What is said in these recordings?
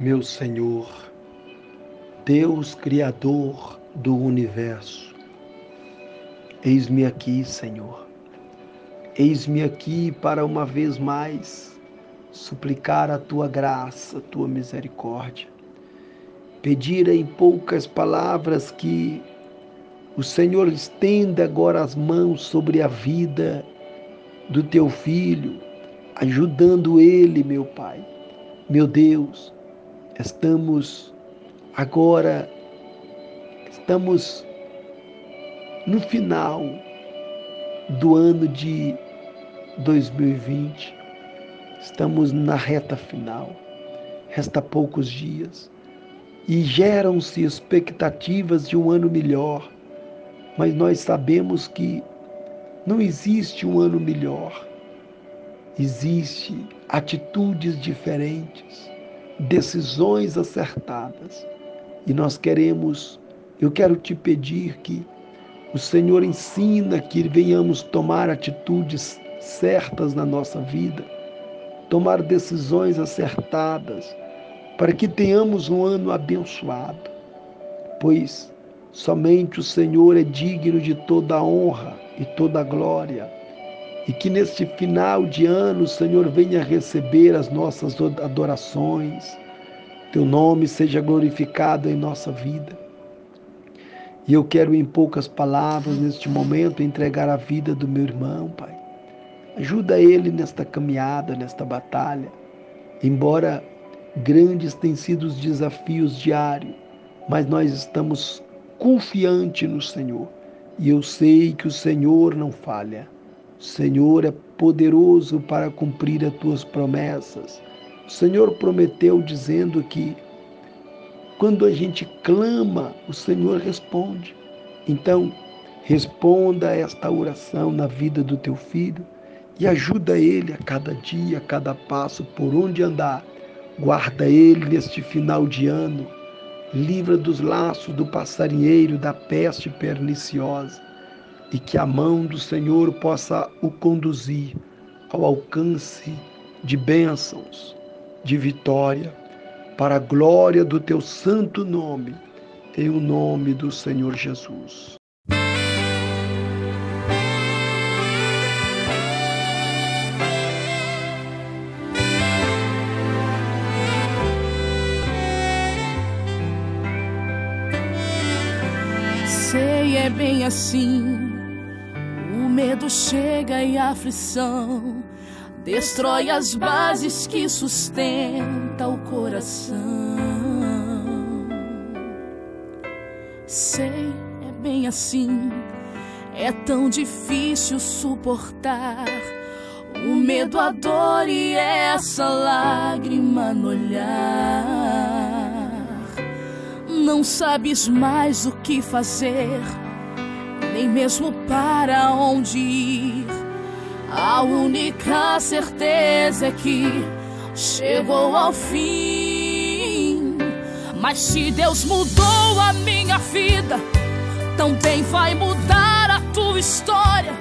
Meu Senhor, Deus Criador do universo, eis-me aqui, Senhor. Eis-me aqui para uma vez mais suplicar a tua graça, a tua misericórdia. Pedir em poucas palavras que o Senhor estenda agora as mãos sobre a vida do teu filho, ajudando ele, meu Pai. Meu Deus, Estamos agora, estamos no final do ano de 2020. Estamos na reta final. Resta poucos dias e geram-se expectativas de um ano melhor, mas nós sabemos que não existe um ano melhor. Existe atitudes diferentes decisões acertadas. E nós queremos, eu quero te pedir que o Senhor ensina que venhamos tomar atitudes certas na nossa vida, tomar decisões acertadas, para que tenhamos um ano abençoado, pois somente o Senhor é digno de toda honra e toda glória. E que neste final de ano Senhor venha receber as nossas adorações, teu nome seja glorificado em nossa vida. E eu quero, em poucas palavras, neste momento, entregar a vida do meu irmão, Pai. Ajuda ele nesta caminhada, nesta batalha. Embora grandes tenham sido os desafios diários, mas nós estamos confiantes no Senhor. E eu sei que o Senhor não falha. O Senhor é poderoso para cumprir as tuas promessas. O Senhor prometeu dizendo que quando a gente clama, o Senhor responde. Então, responda esta oração na vida do teu filho e ajuda ele a cada dia, a cada passo, por onde andar. Guarda ele neste final de ano. Livra dos laços do passarinheiro, da peste perniciosa e que a mão do Senhor possa o conduzir ao alcance de bênçãos, de vitória, para a glória do teu santo nome, em o nome do Senhor Jesus. Sei, é bem assim medo chega e a aflição destrói as bases que sustenta o coração. Sei, é bem assim, é tão difícil suportar o medo, a dor e essa lágrima no olhar. Não sabes mais o que fazer nem mesmo para onde ir. A única certeza é que chegou ao fim. Mas se Deus mudou a minha vida, também vai mudar a tua história.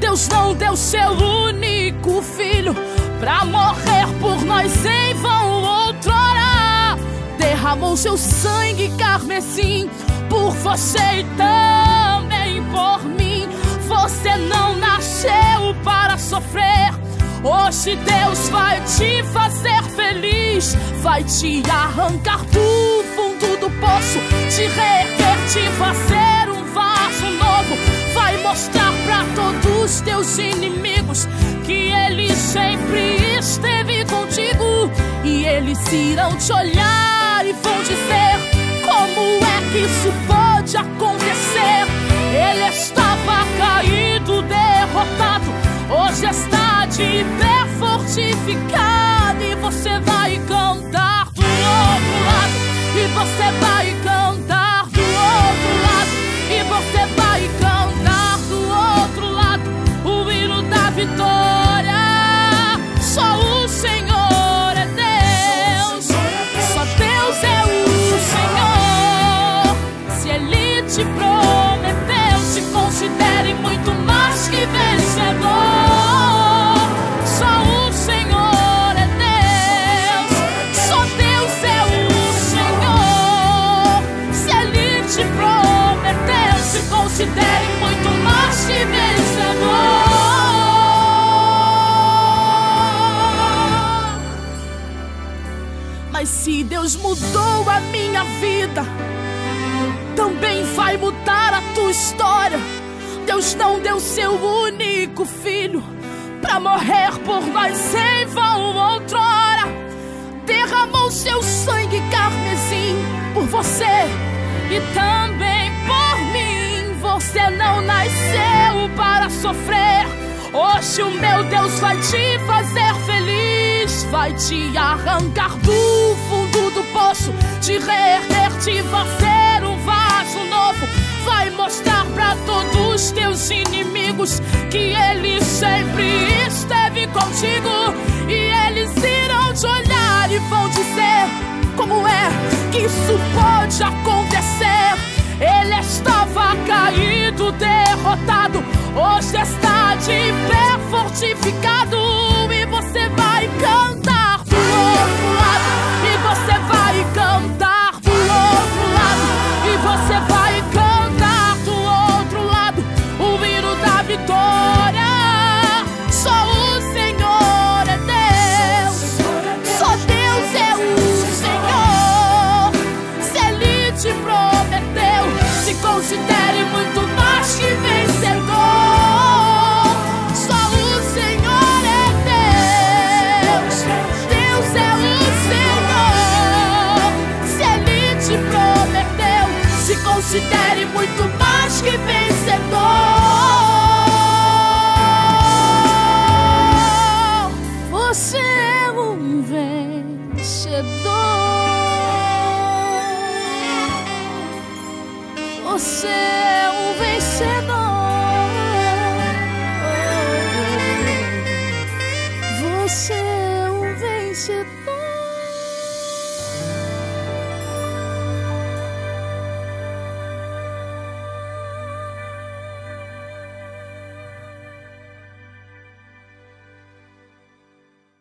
Deus não deu seu único filho pra morrer por nós em vão outrora. Derramou seu sangue carmesim por você e também por mim. Você não nasceu para sofrer. Hoje Deus vai te fazer feliz, vai te arrancar do fundo do poço, te reerguer, te fazer um vaso novo, vai mostrar para todos os teus inimigos que Ele sempre esteve contigo e eles irão te olhar e vão dizer como é que isso pode pé, fortificado. E você vai cantar do outro lado. E você vai cantar do outro lado. E você vai cantar do outro lado. O hino da vitória. Só o Senhor é Deus. Só Deus é o Senhor. Se Ele te Deus mudou a minha vida, também vai mudar a tua história. Deus não deu seu único filho para morrer por nós em vão outrora. Derramou seu sangue carmesim por você e também por mim. Você não nasceu para sofrer. Hoje o meu Deus vai te fazer feliz, vai te arrancar do do poço, te reerguer, te fazer um vaso novo, vai mostrar para todos os teus inimigos que Ele sempre esteve contigo. E eles irão te olhar e vão dizer como é que isso pode acontecer. Ele estava caído, derrotado, hoje está de pé, fortificado considere muito mais que vencedor. Só o Senhor é Deus, Deus é o Senhor. Se Ele te prometeu, se considere muito mais que vencedor. Você é um vencedor. Você é um vencedor. Você é um vencedor.